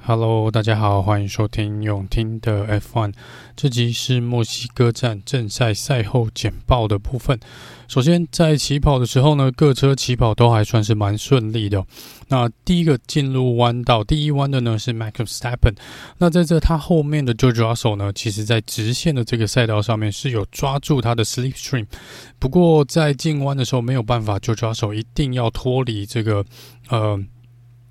Hello，大家好，欢迎收听永听的 F1。这集是墨西哥站正赛赛后简报的部分。首先，在起跑的时候呢，各车起跑都还算是蛮顺利的。那第一个进入弯道，第一弯的呢是 Max v e s t a p p e n。那在这他后面的 George Russell 呢，其实在直线的这个赛道上面是有抓住他的 Slipstream，不过在进弯的时候没有办法，George Russell 一定要脱离这个呃。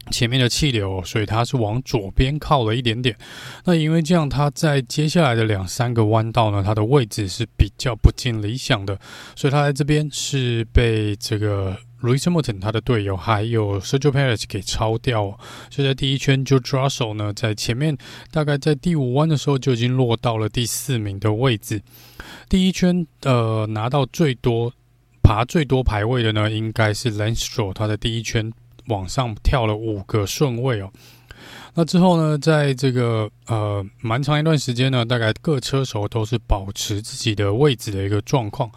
前面的气流，所以它是往左边靠了一点点。那因为这样，它在接下来的两三个弯道呢，它的位置是比较不尽理想的，所以它在这边是被这个 Lewis Hamilton 他的队友还有 Sergio Perez 给超掉。所以在第一圈就抓手呢，在前面大概在第五弯的时候就已经落到了第四名的位置。第一圈呃拿到最多爬最多排位的呢，应该是 Lance Stroll，他的第一圈。往上跳了五个顺位哦，那之后呢，在这个呃蛮长一段时间呢，大概各车手都是保持自己的位置的一个状况。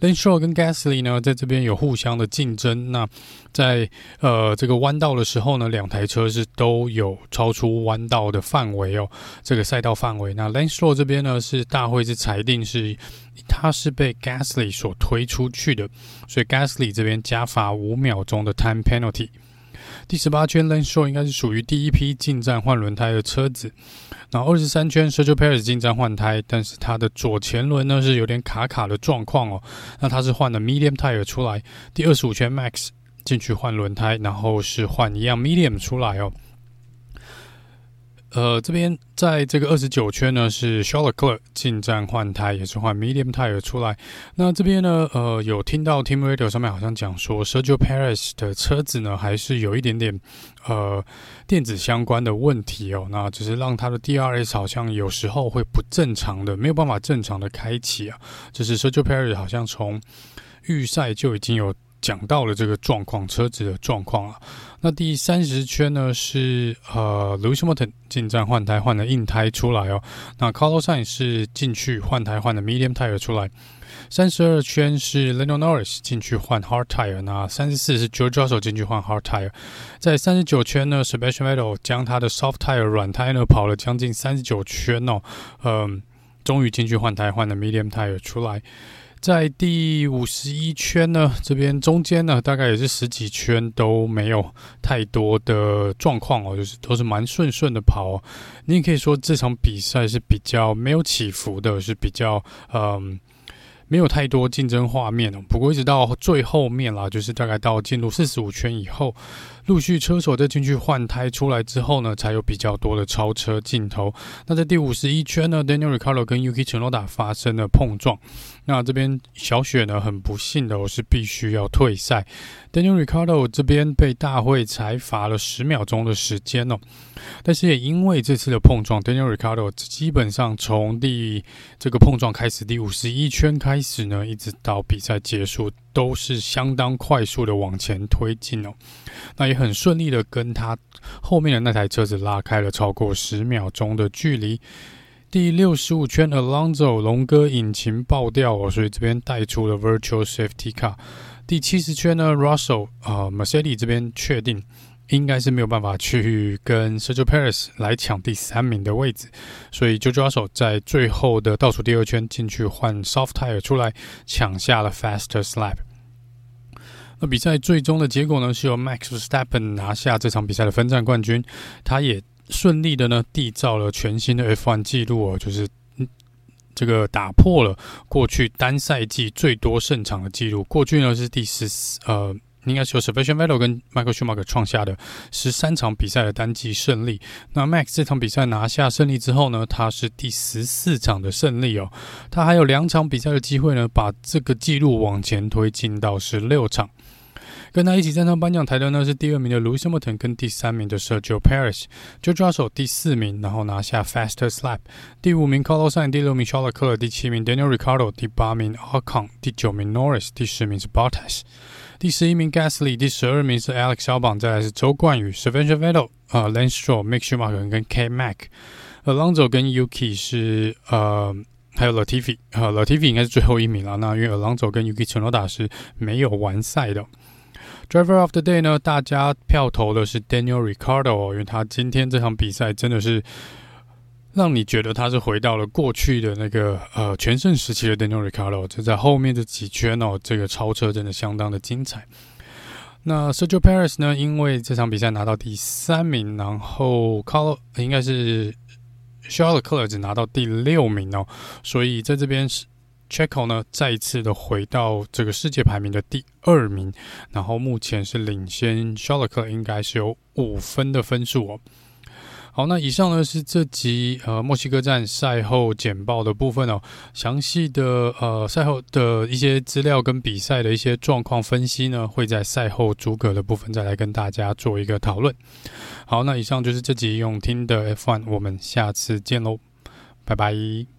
Lance Stroll 跟 Gasly 呢，在这边有互相的竞争。那在呃这个弯道的时候呢，两台车是都有超出弯道的范围哦，这个赛道范围。那 Lance Stroll 这边呢，是大会是裁定是他是被 Gasly 所推出去的，所以 Gasly 这边加罚五秒钟的 time penalty。第十八圈 l a n s h o w 应该是属于第一批进站换轮胎的车子。然后二十三圈，Sergio Perez 进站换胎，但是他的左前轮呢是有点卡卡的状况哦。那他是换了 Medium tire 出来。第二十五圈，Max 进去换轮胎，然后是换一样 Medium 出来哦。呃，这边在这个二十九圈呢，是 Charles Leclerc 进站换胎，也是换 Medium tire 出来。那这边呢，呃，有听到 Team Radio 上面好像讲说，Sergio Perez 的车子呢，还是有一点点呃电子相关的问题哦。那只是让他的 DRS 好像有时候会不正常的，没有办法正常的开启啊。就是 Sergio Perez 好像从预赛就已经有。讲到了这个状况，车子的状况啊。那第三十圈呢是呃，Lewis Hamilton 进站换胎，换了硬胎出来哦。那 Carlos Sainz 是进去换胎，换了 Medium tire 出来。三十二圈是 Lando Norris 进去换 Hard tire，那三十四是 George Russell 进去换 Hard tire。在三十九圈呢，Sebastian Vettel 将他的 Soft tire 软胎呢跑了将近三十九圈哦，嗯，终于进去换胎，换了 Medium tire 出来。在第五十一圈呢，这边中间呢，大概也是十几圈都没有太多的状况哦，就是都是蛮顺顺的跑哦。你也可以说这场比赛是比较没有起伏的，是比较嗯。没有太多竞争画面哦，不过一直到最后面啦，就是大概到进入四十五圈以后，陆续车手再进去换胎出来之后呢，才有比较多的超车镜头。那在第五十一圈呢，Daniel r i c a r d o 跟 Yuki Tsunoda 发生了碰撞。那这边小雪呢，很不幸的，我是必须要退赛。Daniel r i c a r d o 这边被大会裁罚了十秒钟的时间哦。但是也因为这次的碰撞，Daniel r i c a r d o 基本上从第这个碰撞开始，第五十一圈开始呢，一直到比赛结束，都是相当快速的往前推进哦。那也很顺利的跟他后面的那台车子拉开了超过十秒钟的距离。第六十五圈，Alonso 龙哥引擎爆掉哦，所以这边带出了 Virtual Safety Car。第七十圈呢，Russell 啊、呃、Mercedes 这边确定。应该是没有办法去跟 Sergio Perez 来抢第三名的位置，所以 George Russell 在最后的倒数第二圈进去换 Soft Tire 出来，抢下了 Fastest Lap。那比赛最终的结果呢，是由 Max Verstappen 拿下这场比赛的分站冠军，他也顺利的呢缔造了全新的 F1 记录哦，就是这个打破了过去单赛季最多胜场的记录，过去呢是第十四呃。应该是由 Sebastian Vettel 跟 Michael Schumacher 创下的十三场比赛的单季胜利。那 Max 这场比赛拿下胜利之后呢，他是第十四场的胜利哦。他还有两场比赛的机会呢，把这个纪录往前推进到十六场。跟他一起站上颁奖台的呢是第二名的 Lewis Hamilton 跟第三名的 Sergio Perez。George Russell 第四名，然后拿下 Fastest Lap。第五名 Carlos Sainz，第六名 Charles c l e r 第七名 Daniel Ricardo，第八名 Ocon，第九名 Norris，第十名是 Bottas。第十一名 Gasly，第十二名是 Alex Albon，再来是周冠宇、Sebastian Vettel、呃 Lance Stroll、Mick Schumacher 跟 K Mac。Alonso 跟 Yuki 是呃，还有 Latifi，呃 Latifi 应该是最后一名了。那因为 Alonso 跟 Yuki Tsunoda 是没有完赛的。Driver of the Day 呢，大家票投的是 Daniel Ricardo，因为他今天这场比赛真的是让你觉得他是回到了过去的那个呃全盛时期的 Daniel Ricardo 就在后面这几圈哦，这个超车真的相当的精彩。那 Sergio Perez 呢，因为这场比赛拿到第三名，然后 Carlos 应该是 Charles Leclerc 只拿到第六名哦，所以在这边是。Checo 呢，再一次的回到这个世界排名的第二名，然后目前是领先 Charles Leclerc 应该是有五分的分数哦。好，那以上呢是这集呃墨西哥站赛后简报的部分哦，详细的呃赛后的一些资料跟比赛的一些状况分析呢，会在赛后诸葛的部分再来跟大家做一个讨论。好，那以上就是这集用听的 F1，我们下次见喽，拜拜。